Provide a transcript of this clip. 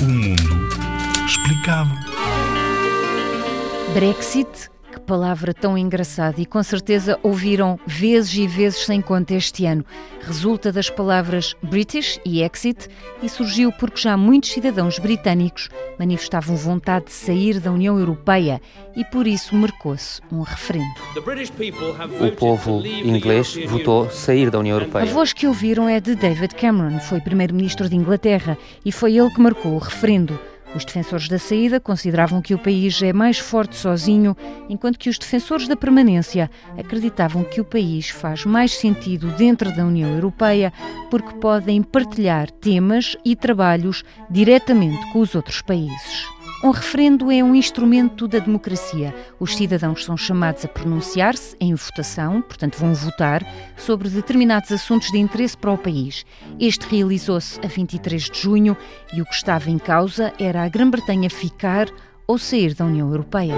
O mundo explicado. Brexit, palavra tão engraçada e com certeza ouviram vezes e vezes sem conta este ano. Resulta das palavras British e Exit e surgiu porque já muitos cidadãos britânicos manifestavam vontade de sair da União Europeia e por isso marcou-se um referendo. O povo inglês votou sair da União A Europeia. voz que ouviram é de David Cameron, foi primeiro-ministro de Inglaterra e foi ele que marcou o referendo. Os defensores da saída consideravam que o país é mais forte sozinho, enquanto que os defensores da permanência acreditavam que o país faz mais sentido dentro da União Europeia porque podem partilhar temas e trabalhos diretamente com os outros países. Um referendo é um instrumento da democracia. Os cidadãos são chamados a pronunciar-se em votação, portanto, vão votar sobre determinados assuntos de interesse para o país. Este realizou-se a 23 de junho e o que estava em causa era a Grã-Bretanha ficar ou sair da União Europeia.